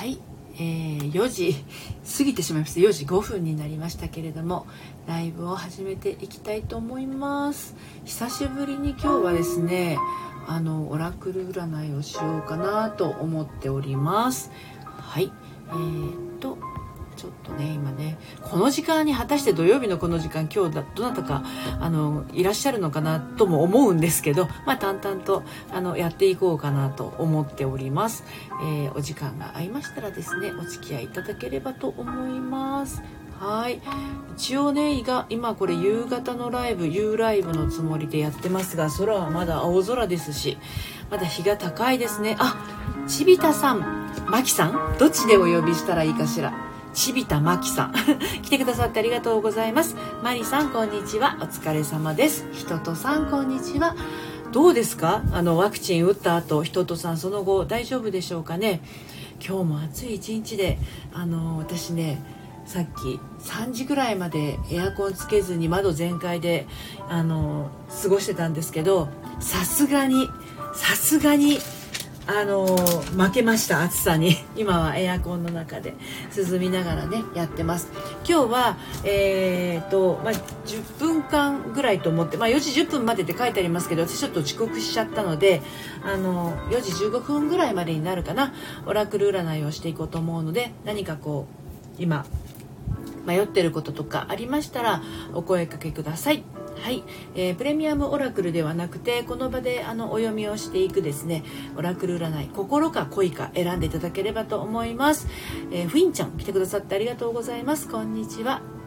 はい。えー、4時過ぎてしまいました4時5分になりましたけれどもライブを始めていきたいと思います。久しぶりに今日はですねあのオラクル占いをしようかなと思っております。はい。えー、っとちょっとね今ねこの時間に果たして土曜日のこの時間今日だどなたかあのいらっしゃるのかなとも思うんですけどまあ淡々とあのやっていこうかなと思っております、えー、お時間が合いましたらですねお付き合いいただければと思います。はい。一応ね今これ夕方のライブ U ライブのつもりでやってますが空はまだ青空ですしまだ日が高いですね。あちびたさん。まきさん？どっちでお呼びしたらいいかしら？ちびたまきさん。来てくださってありがとうございます。マリさんこんにちは。お疲れ様です。ひととさんこんにちは。どうですか？あのワクチン打った後ひととさんその後大丈夫でしょうかね？今日も暑い一日であの私ねさっき3時ぐらいまでエアコンつけずに窓全開であの過ごしてたんですけどさすがにさすがにあの負けました暑さに。今はエアコンの中で涼みながらねやってます。今日はえーと、まあ、10分間ぐらいと思って、まあ、4時10分までって書いてありますけど私ちょっと遅刻しちゃったのであの4時15分ぐらいまでになるかな。オラクル占いをしていこうと思うので何かこう今迷ってることとかありましたらお声かけください。はい、えー、プレミアムオラクルではなくてこの場であのお読みをしていくですねオラクル占い心か恋か選んでいただければと思います、えー、フィンちゃん来てくださってありがとうございます。こんにちは。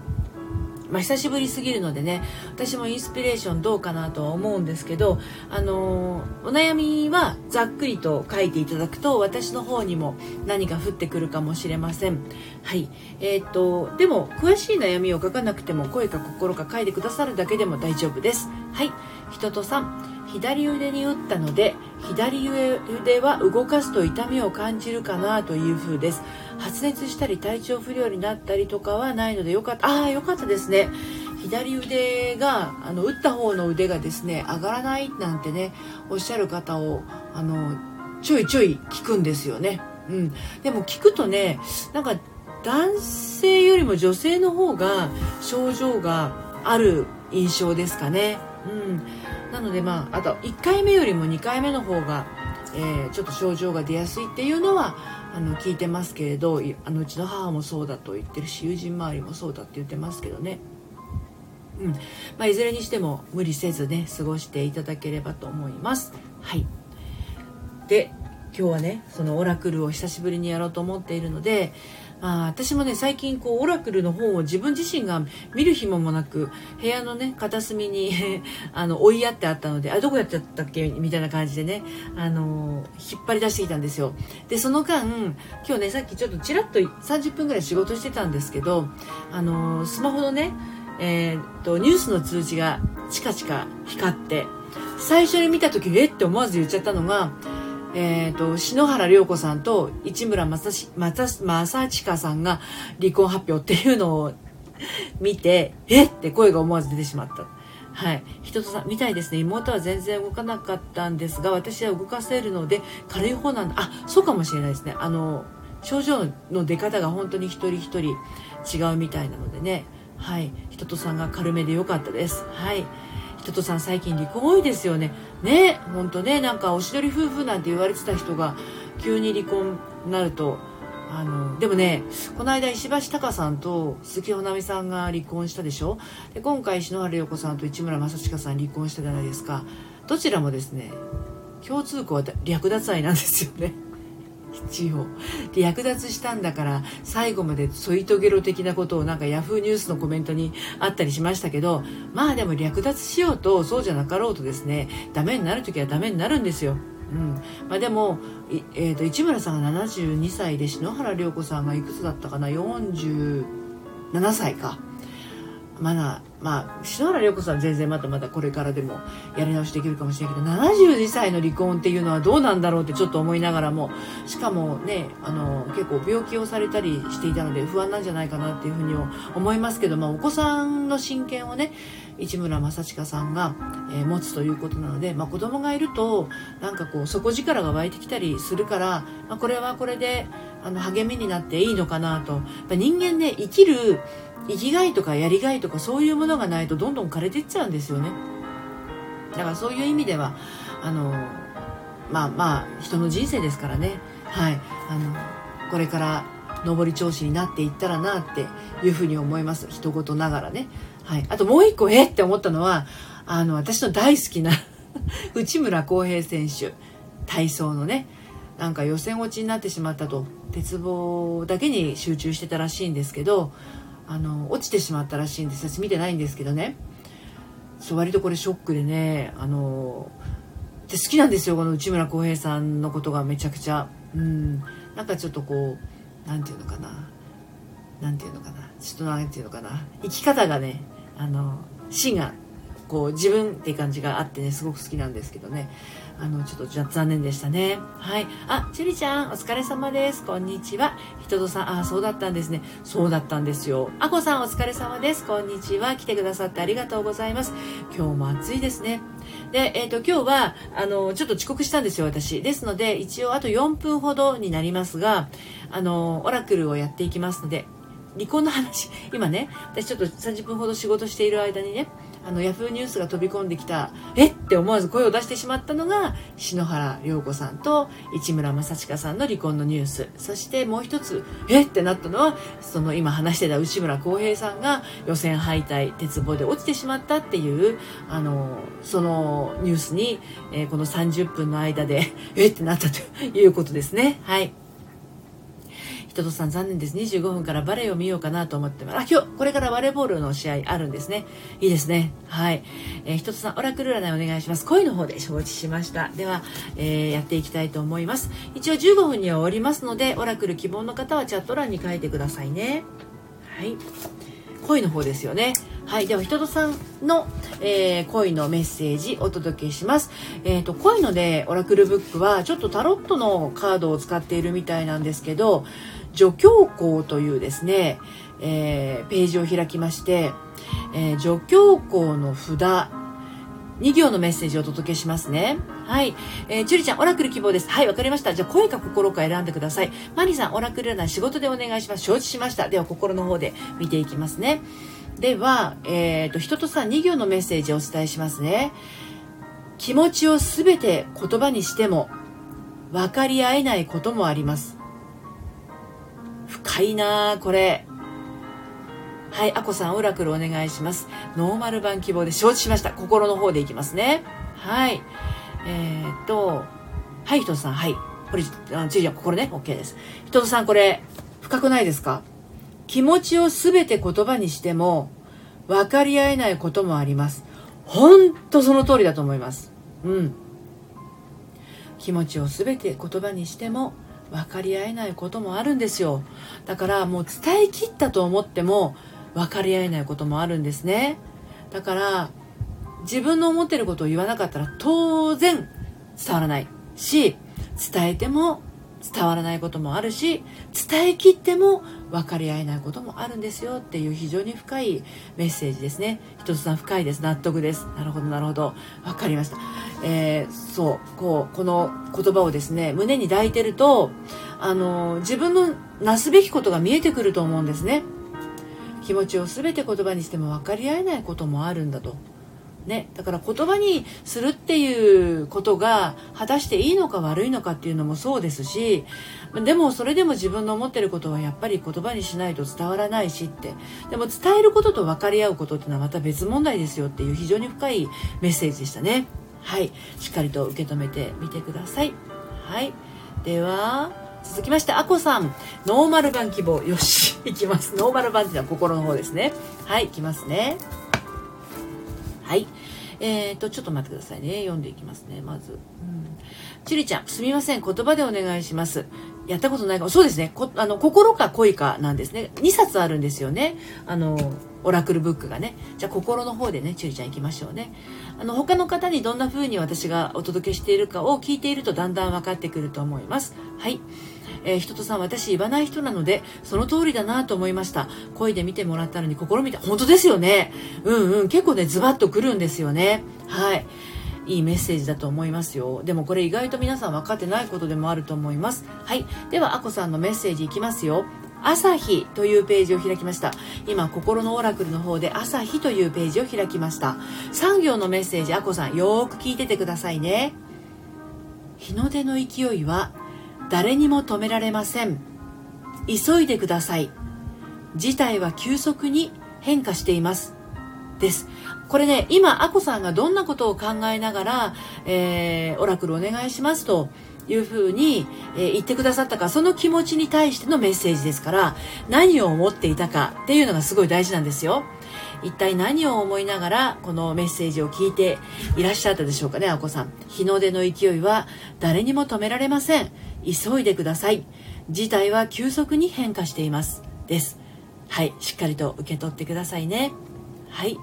まあ、久しぶりすぎるのでね私もインスピレーションどうかなとは思うんですけど、あのー、お悩みはざっくりと書いていただくと私の方にも何か降ってくるかもしれません。はいえー、っとでも詳しい悩みを書かなくても声か心か書いてくださるだけでも大丈夫です。はい人とさん左腕に打ったので左腕は動かすと痛みを感じるかなという風です。発熱したり体調不良になったりとかはないのでよかった。ああよかったですね。左腕があの打った方の腕がですね上がらないなんてねおっしゃる方をあのちょいちょい聞くんですよね、うん、でも聞くとねなんか男性よりも女性の方が症状がある印象ですかね、うん、なのでまああと1回目よりも2回目の方が、えー、ちょっと症状が出やすいっていうのはあの聞いてますけれどあのうちの母もそうだと言ってるし友人周りもそうだって言ってますけどね。うんまあ、いずれにしても無理せずね過ごしていただければと思います。はいで今日はねそのオラクルを久しぶりにやろうと思っているのであ私もね最近こうオラクルの本を自分自身が見る暇もなく部屋のね片隅に あの追いやってあったのであどこやっちゃったっけ？みたいな感じでねあの引っ張り出してきたんですよ。でその間今日ねさっきちょっとちらっと30分ぐらい仕事してたんですけどあのスマホのねえー、っとニュースの通知がチカチカ光って最初に見た時え？って思わず言っちゃったのがえーと、篠原涼子さんと市村正正親さんが離婚発表っていうのを見てえ？って声が思わず出てしまった。はい、人とさんみたいですね。妹は全然動かなかったんですが私は動かせるので軽い方なんだ。あそうかもしれないですね。あの症状の出方が本当に一人一人違うみたいなのでね。はい。人とさんが軽めでよかったです。はい。人とさん最近離婚多いですよね。ね本当ねなんかおしどり夫婦なんて言われてた人が急に離婚になると。あのでもねこの間石橋貴さんと鈴木保奈美さんが離婚したでしょ？で今回篠原涼子さんと市村正親さん離婚したじゃないですか。どちらもですね共通項は略奪愛なんですよね。一応で略奪したんだから最後まで添い遂げろ的なことをなんかヤフーニュースのコメントにあったりしましたけどまあでも略奪しようとそうじゃなかろうとですねダメになる時はダメになるんですよ。うんまあ、でも、えーと、市村さんが72歳で篠原涼子さんがいくつだったかな？47歳か。まだまあ篠原涼子さん全然まだまだこれからでもやり直しできるかもしれないけど72歳の離婚っていうのはどうなんだろうってちょっと思いながらもしかもねあの結構病気をされたりしていたので不安なんじゃないかなっていうふうに思いますけど、まあ、お子さんの親権をね市村正親さんが、えー、持つということなので、まあ、子供がいるとなんかこう底力が湧いてきたりするから、まあ、これはこれであの励みになっていいのかなと。人間ね生きる生きがいとかやりがいとかそういうものがないとどんどん枯れていっちゃうんですよね。だからそういう意味ではあのまあまあ人の人生ですからね。はい。あのこれから上り調子になっていったらなっていうふうに思います。人事ながらね、はい、あともう一個えって思ったのはあの私の大好きな 内村航平選手。体操のね。なんか予選落ちになってしまったと鉄棒だけに集中してたらしいんですけどあの落ちてしまったらしいんです。私見てないんですけどね。そう割とこれショックでねあので好きなんですよこの内村航平さんのことがめちゃくちゃ。うん。なんかちょっとこう何て言うのかな。何て言うのかな。ちょっと何て言うのかな。生き方がねあの芯がこう自分っていう感じがあってねすごく好きなんですけどね。あのちょっと残念でしたね。はい。あちゅりちゃんお疲れ様です。こんにちは。ひととさんあそうだったんですね。そうだったんですよ。あこさんお疲れ様です。こんにちは。来てくださってありがとうございます。今日も暑いですね。で、えっ、ー、と、今日は、あの、ちょっと遅刻したんですよ、私。ですので、一応あと4分ほどになりますが、あの、オラクルをやっていきますので、離婚の話、今ね、私ちょっと30分ほど仕事している間にね、あのヤフーニュースが飛び込んできたえっ？て思わず声を出してしまったのが篠原涼子さんと市村正親さんの離婚のニュース。そしてもう一つえっ？てなったのはその今話してた内村航平さんが予選敗退鉄棒で落ちてしまったっていうあのそのニュースに、えー、この30分の間でえってなったということですね。はい。人とさん残念です。25分からバレーを見ようかなと思ってます。あ、今日、これからバレーボールの試合あるんですね。いいですね。はい。えー、人とさん、オラクル占いお願いします。恋の方で承知しました。では、えー、やっていきたいと思います。一応15分には終わりますので、オラクル希望の方はチャット欄に書いてくださいね。はい。恋の方ですよね。はい。では、ひとさんの、えー、恋のメッセージお届けします。えっ、ー、と、恋ので、オラクルブックは、ちょっとタロットのカードを使っているみたいなんですけど、助教校というですね、えー、ページを開きまして、えー、助教校の札、2行のメッセージをお届けしますね。はい。えー、チュリちゃん、オラクル希望です。はい、わかりました。じゃあ、声か心か選んでください。マリさん、オラクル占い仕事でお願いします。承知しました。では、心の方で見ていきますね。では、えっ、ー、と、人とさん、2行のメッセージをお伝えしますね。気持ちをすべて言葉にしても、分かり合えないこともあります。深いなこれ。はい、あこさん、オラクルお願いします。ノーマル版希望で承知しました。心の方でいきますね。はい。えー、っと、はい、ひとさん、はい。これ、あついちゃん、心ね、OK です。ひとさん、これ、深くないですか？気持ちをすべて言葉にしても、分かり合えないこともあります。ほんとその通りだと思います。うん。気持ちをすべて言葉にしても、分かり合えないこともあるんですよ。だからもう伝えきったと思っても分かり合えないこともあるんですね。だから自分の思ってることを言わなかったら当然伝わらないし伝えても伝わらないこともあるし伝えきっても分かり合えないこともあるんですよっていう非常に深いメッセージですね。一つさん深いです。納得です。なるほどなるほど。分かりました、えー、そう。こうこの言葉をですね胸に抱いてるとあの自分のなすべきことが見えてくると思うんですね。気持ちを全て言葉にしても分かり合えないこともあるんだと。ね、だから言葉にするっていうことが果たしていいのか悪いのかっていうのもそうですしでもそれでも自分の思ってることはやっぱり言葉にしないと伝わらないしってでも伝えることと分かり合うことっていうのはまた別問題ですよっていう非常に深いメッセージでしたねはいしっかりと受け止めてみてくださいはいでは続きまして、あこさん。ノーマル版希望。よし。いきます。ノーマル版っていうのは心の方ですね。はい、いきますね。はい。えーと、ちょっと待ってくださいね。読んでいきますね、まず。うん。ちりちゃん、すみません。言葉でお願いします。やったことないかも。そうですね。こあの心か恋かなんですね。2冊あるんですよね。あの、オラクルブックがね。じゃあ、心の方でね、ちりちゃん行きましょうね。あの、他の方にどんな風に私がお届けしているかを聞いているとだんだん分かってくると思います。はい。えー、人とさん私言わない人なのでその通りだなと思いました。声で見てもらったのに心見て本当ですよね。うんうん。結構ねズバッとくるんですよね。はい。いいメッセージだと思いますよ。でもこれ意外と皆さん分かってないことでもあると思います。はい。ではあこさんのメッセージいきますよ。朝日というページを開きました。今心のオラクルの方で朝日というページを開きました。産業のメッセージあこさんよーく聞いててくださいね。日の出の勢いは誰にも止められません。急いでください。事態は急速に変化しています。です。これね今あこさんがどんなことを考えながら、えー、オラクルお願いしますというふうに、えー、言ってくださったかその気持ちに対してのメッセージですから何を思っていたかっていうのがすごい大事なんですよ。一体何を思いながらこのメッセージを聞いていらっしゃったでしょうかねあこさん。日の出の勢いは誰にも止められません。急いでください。事態は急速に変化しています。です。はい。しっかりと受け取ってくださいね。はい。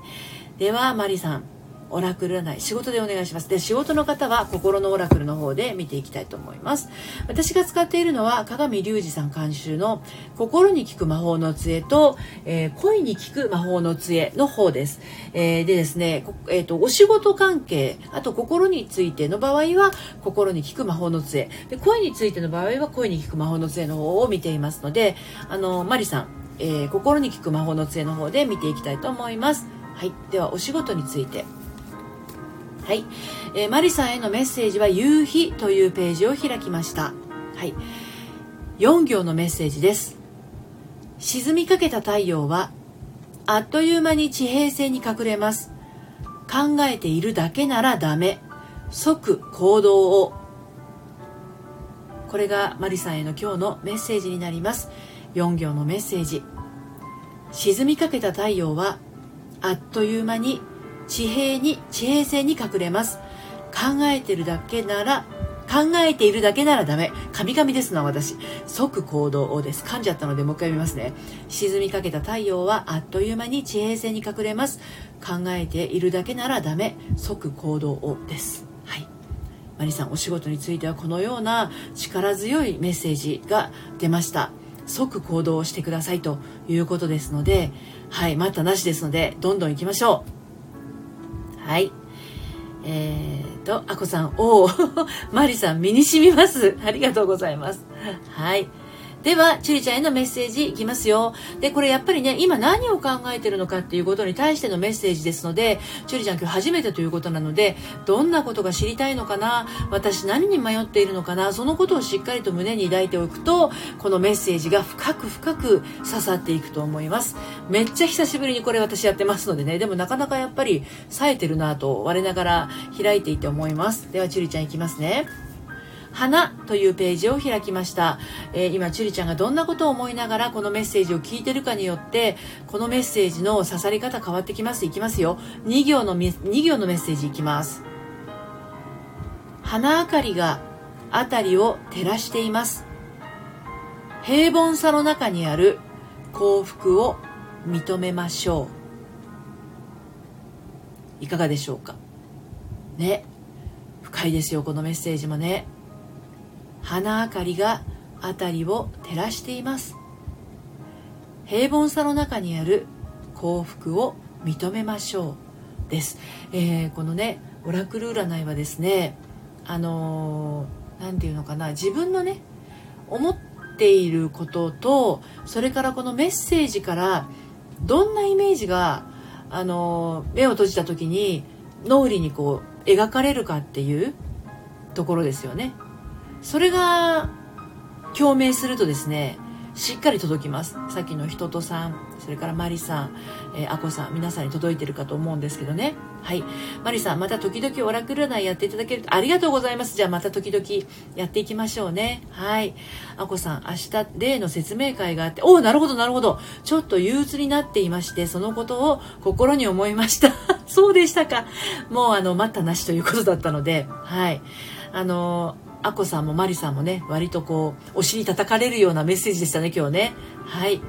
ではマリさん。オラクル占い仕事でお願いします。で仕事の方は心のオラクルの方で見ていきたいと思います。私が使っているのは鏡隆二さん監修の心に効く魔法の杖と、えー、恋に効く魔法の杖の方です、えー、でですね、えーと、お仕事関係あと心についての場合は心に効く魔法の杖。で恋についての場合は恋に効く魔法の杖の方を見ていますのであのマリさん、え、心に効く魔法の杖の方で見ていきたいと思います。はい。ではお仕事について。はい、えー、マリさんへのメッセージは夕日というページを開きました。はい。4行のメッセージです。沈みかけた太陽はあっという間に地平線に隠れます。考えているだけならダメ。即行動を。これがマリさんへの今日のメッセージになります。4行のメッセージ。沈みかけた太陽はあっという間に地平に地平線に隠れます。考えてるだけなら考えているだけならダメ。神々ですな私。即行動をです。噛んじゃったのでもう一回見ますね。沈みかけた太陽はあっという間に地平線に隠れます。考えているだけならダメ。即行動をです。はい。マリさんお仕事についてはこのような力強いメッセージが出ました。即行動をしてくださいということですのではい。待ったなしですのでどんどん行きましょう。はいえーと、あこさん、おお、マリさん、身に染みます。ありがとうございます。はい。では、チュリちゃんへのメッセージいきますよ。で、これやっぱりね、今何を考えてるのかっていうことに対してのメッセージですので、チュリちゃん今日初めてということなので、どんなことが知りたいのかな？私何に迷っているのかな？そのことをしっかりと胸に抱いておくと、このメッセージが深く深く刺さっていくと思います。めっちゃ久しぶりにこれ私やってますのでね、でもなかなかやっぱり冴えてるなと我ながら開いていて思います。では、チュリちゃんいきますね。花というページを開きました、えー、今チュリちゃんがどんなことを思いながらこのメッセージを聞いてるかによってこのメッセージの刺さり方変わってきます。いきますよ。2行の2行のメッセージいきます。花明かりが辺りを照らしています。平凡さの中にある幸福を認めましょう。いかがでしょうか？ね。深いですよこのメッセージもね。花明かりが辺りを照らしています。平凡さの中にある幸福を認めましょうです、えー、このねオラクル占いはですねあの何、ー、て言うのかな自分のね思っていることとそれからこのメッセージからどんなイメージがあのー、目を閉じた時に脳裏にこう描かれるかっていうところですよね。それが共鳴するとですねしっかり届きます。さっきの人とさんそれからマリさん、えー、アコさん皆さんに届いてるかと思うんですけどね。はい。マリさんまた時々オラクル占いやっていただけるとありがとうございます。じゃあまた時々やっていきましょうね。はい。アコさん明日例の説明会があっておおなるほどなるほど。ちょっと憂鬱になっていましてそのことを心に思いました。そうでしたか。もうあの待ったなしということだったので。はい。あのーアコさんもマリさんもね割とこうお尻叩かれるようなメッセージでしたね今日ね。はい。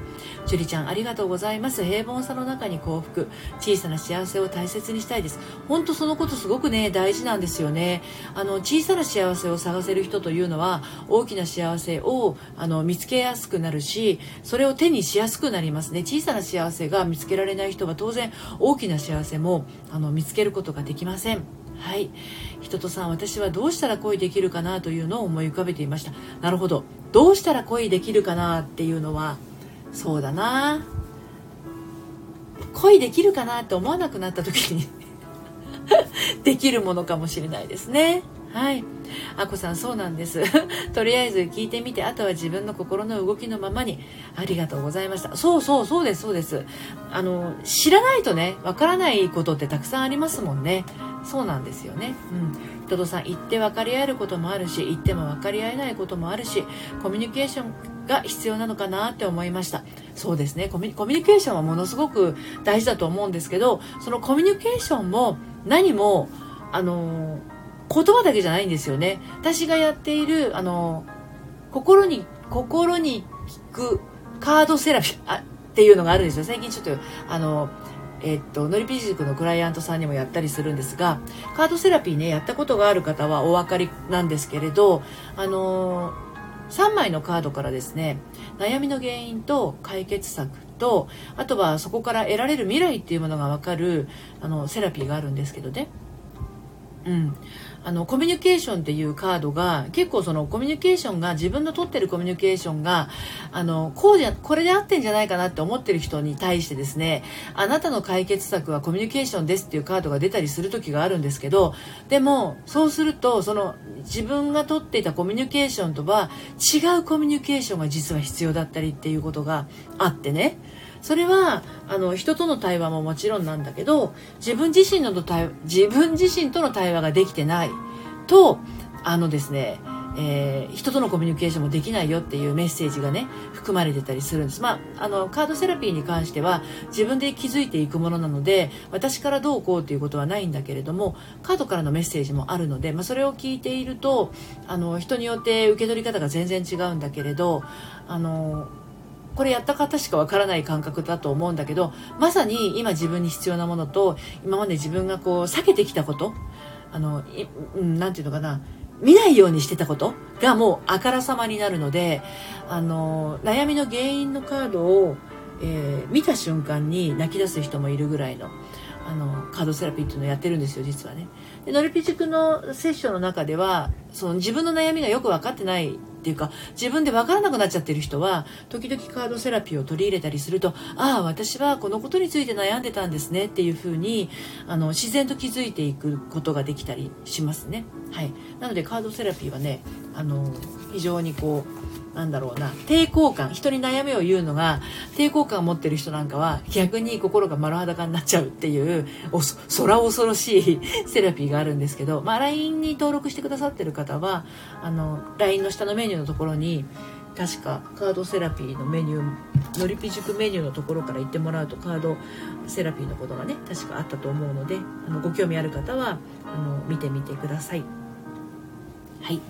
ジュリちゃんありがとうございます。平凡さの中に幸福。小さな幸せを大切にしたいです。本当そのことすごくね大事なんですよね。あの小さな幸せを探せる人というのは大きな幸せをあの見つけやすくなるしそれを手にしやすくなりますね。小さな幸せが見つけられない人は当然大きな幸せもあの見つけることができません。はい。人とさん私はどうしたら恋できるかなというのを思い浮かべていました。なるほど。どうしたら恋できるかなっていうのはそうだな。恋できるかなって思わなくなった時に できるものかもしれないですね。はい。あこさんそうなんです。とりあえず聞いてみてあとは自分の心の動きのままにありがとうございました。そうそうそうですそうです。あの知らないとねわからないことってたくさんありますもんね。そうなんですよね。うん。人とさん言って分かり合えることもあるし言っても分かり合えないこともあるしコミュニケーションが必要なのかなって思いました。そうですね。コミュニケーションはものすごく大事だと思うんですけどそのコミュニケーションも何もあの言葉だけじゃないんですよね。私がやっているあの心に心に効くカードセラピーあっていうのがあるんですよ。最近ちょっとあのえっと、ノリピ塾のクライアントさんにもやったりするんですがカードセラピーねやったことがある方はお分かりなんですけれどあの3枚のカードからですね悩みの原因と解決策とあとはそこから得られる未来っていうものが分かるあのセラピーがあるんですけどね。うん、あのコミュニケーションっていうカードが結構そのコミュニケーションが自分の取ってるコミュニケーションがあのこうじゃこれで合ってんじゃないかなって思ってる人に対してですねあなたの解決策はコミュニケーションですっていうカードが出たりする時があるんですけどでもそうするとその自分が取っていたコミュニケーションとは違うコミュニケーションが実は必要だったりっていうことがあってね。それはあの人との対話ももちろんなんだけど自分自身のと対自分自身との対話ができてない。とあのですねえー、人とのコミュニケーションもできないよっていうメッセージがね含まれてたりするんです、まあ、あのカードセラピーに関しては自分で気づいていくものなので私からどうこうっていうことはないんだけれどもカードからのメッセージもあるので、まあ、それを聞いているとあの人によって受け取り方が全然違うんだけれどあのこれやった方しかわからない感覚だと思うんだけどまさに今自分に必要なものと今まで自分がこう避けてきたことあの何て言うのかな見ないようにしてたことがもうあからさまになるのであの悩みの原因のカードを、えー、見た瞬間に泣き出す人もいるぐらいのあのカードセラピーっていうのをやってるんですよ実はね。でノリピ塾のセッションの中ではその自分の悩みがよく分かってないっていうか自分で分からなくなっちゃってる人は時々カードセラピーを取り入れたりするとああ私はこのことについて悩んでたんですねっていうふうにあの自然と気づいていくことができたりしますね。はい、なのでカードセラピーはねあの非常にこうなんだろうな抵抗感人に悩みを言うのが抵抗感を持ってる人なんかは逆に心が丸裸になっちゃうっていうお空恐ろしい セラピーがあるんですけど、まあ、LINE に登録してくださってる方はあの LINE の下のメニューのところに確かカードセラピーのメニューのりぴ塾メニューのところから行ってもらうとカードセラピーのことがね確かあったと思うのであのご興味ある方はあの見てみてください。はい。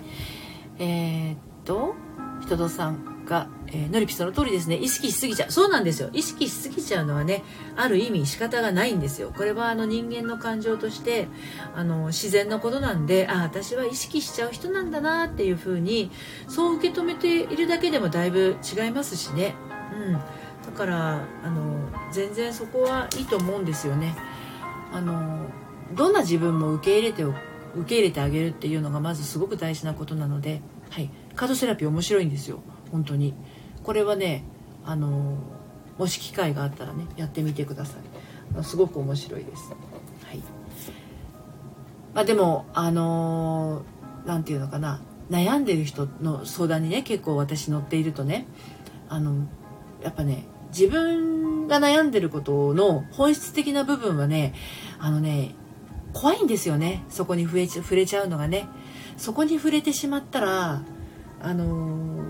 えー、っと人とさんが、えー、のりぴその通りですね。意識しすぎちゃう。そうなんですよ。意識しすぎちゃうのはねある意味仕方がないんですよ。これはあの人間の感情としてあの自然なことなんであ私は意識しちゃう人なんだなっていうふうにそう受け止めているだけでもだいぶ違いますしね。うん。だからあの全然そこはいいと思うんですよね。あのどんな自分も受け入れて受け入れてあげるっていうのがまずすごく大事なことなので、はい、カードセラピー面白いんですよ。本当に。これはねあのもし機会があったらねやってみてください。すごく面白いです。はい。まあでもあの何て言うのかな。悩んでる人の相談にね結構私乗っているとねあのやっぱね自分が悩んでることの本質的な部分はねあのね怖いんですよね。そこに触れ触れちゃうのがね。そこに触れてしまったらあのー、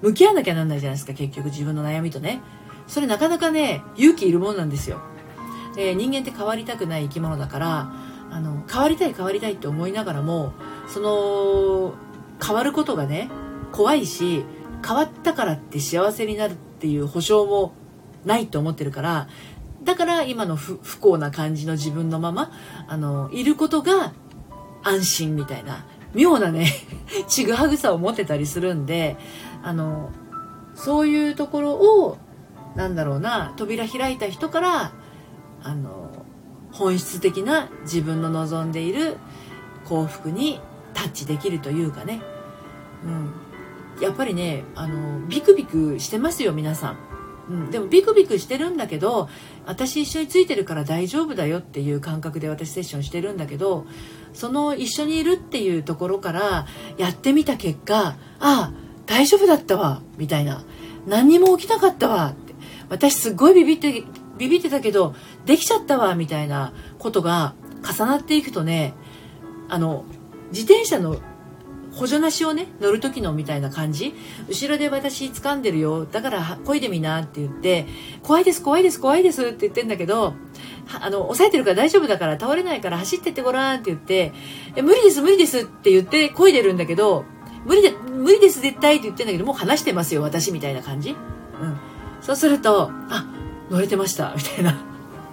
向き合わなきゃなんないじゃないですか結局自分の悩みとね。それなかなかね勇気いるもんなんですよ。で人間って変わりたくない生き物だからあの変わりたい変わりたいって思いながらもその変わることがね怖いし変わったからって幸せになるっていう保証もないと思ってるからだから今の不幸な感じの自分のままあのいることが安心みたいな妙なね ちぐはぐさを持ってたりするんであのそういうところをなんだろうな扉開いた人からあの本質的な自分の望んでいる、幸福にタッチできるというかね、うん、やっぱりねあのビクビクしてますよ皆さん、うん、でもビクビクしてるんだけど私一緒についてるから大丈夫だよっていう感覚で私セッションしてるんだけどその一緒にいるっていうところからやってみた結果ああ大丈夫だったわみたいな。何にも起きなかったわって。私すっごいビビってビビってたけどできちゃったわみたいなことが重なっていくとねあの自転車の補助なしをね乗る時のみたいな感じ。後ろで私掴んでるよ。だから漕いでみなって言って怖いです怖いです怖いですって言ってんだけどあの抑えてるから大丈夫だから倒れないから走ってってごらんって言ってえ無理です無理ですって言って漕いでるんだけど無理で無理です絶対って言ってんだけどもう話してますよ私みたいな感じ。うん。そうするとあ乗れてましたみたいな。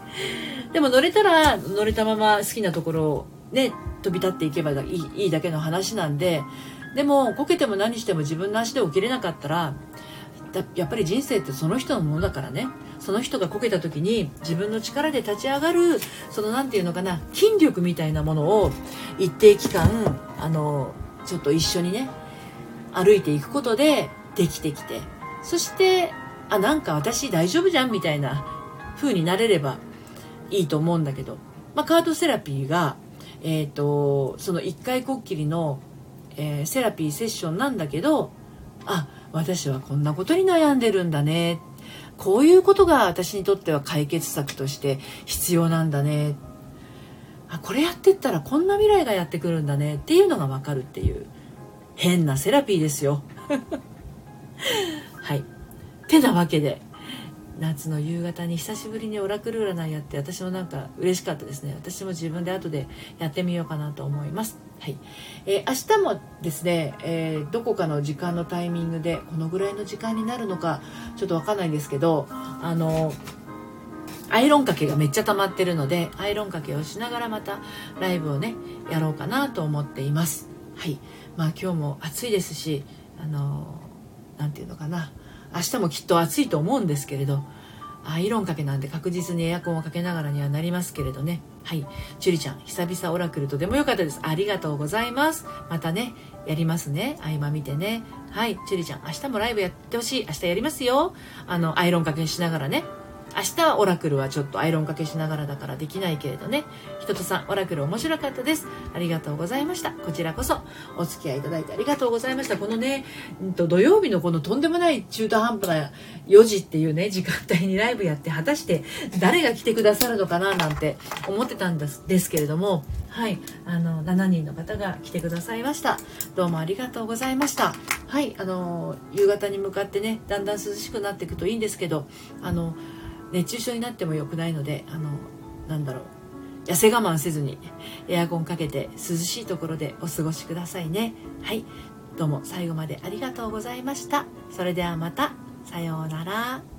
でも乗れたら乗れたまま好きなところをね飛び立っていけばいいいいだけの話なんででもこけても何しても自分の足で起きれなかったらやっぱり人生ってその人のものだからね。その人がこけた時に自分の力で立ち上がるその何て言うのかな筋力みたいなものを一定期間あのちょっと一緒にね歩いていくことでできてきて。そしてあなんか私大丈夫じゃん？みたいな風になれればいいと思うんだけど、まあ、カードセラピーが、えーと、その1回こっきりの、えー、セラピーセッションなんだけどあ私はこんなことに悩んでるんだね。こういうことが私にとっては解決策として必要なんだね。あこれやってったらこんな未来がやってくるんだね。っていうのが分かるっていう変なセラピーですよ。はい。てなわけで夏の夕方に久しぶりにオラクル占いやって私もなんか嬉しかったですね。私も自分で後でやってみようかなと思います。はい、えー、明日もですね、えー、どこかの時間のタイミングでこのぐらいの時間になるのかちょっとわかんないんですけどあのアイロンかけがめっちゃ溜まってるのでアイロンかけをしながらまたライブをねやろうかなと思っています。はい。まあ今日も暑いですしあの何て言うのかな。明日もきっと暑いと思うんですけれどアイロンかけなんで確実にエアコンをかけながらにはなりますけれどね。はい。チュリちゃん久々オラクルとでもよかったです。ありがとうございます。またねやりますね。合間見てね。はい。チュリちゃん明日もライブやってほしい。明日やりますよ。あのアイロンかけしながらね。明日はオラクルはちょっとアイロンかけしながらだからできないけれどね。ひとさん、オラクル面白かったです。ありがとうございました。こちらこそお付き合いいただいてありがとうございました。このね、んと土曜日のこのとんでもない中途半端な4時っていうね、時間帯にライブやって、果たして誰が来てくださるのかななんて思ってたんですですけれども、はい、あの、7人の方が来てくださいました。どうもありがとうございました。はい、あの、夕方に向かってね、だんだん涼しくなっていくといいんですけど、あの、熱中症になっても良くないのであのなんだろう。痩せ我慢せずにエアコンかけて涼しいところでお過ごしくださいね。はい。どうも最後までありがとうございました。それではまた。さようなら。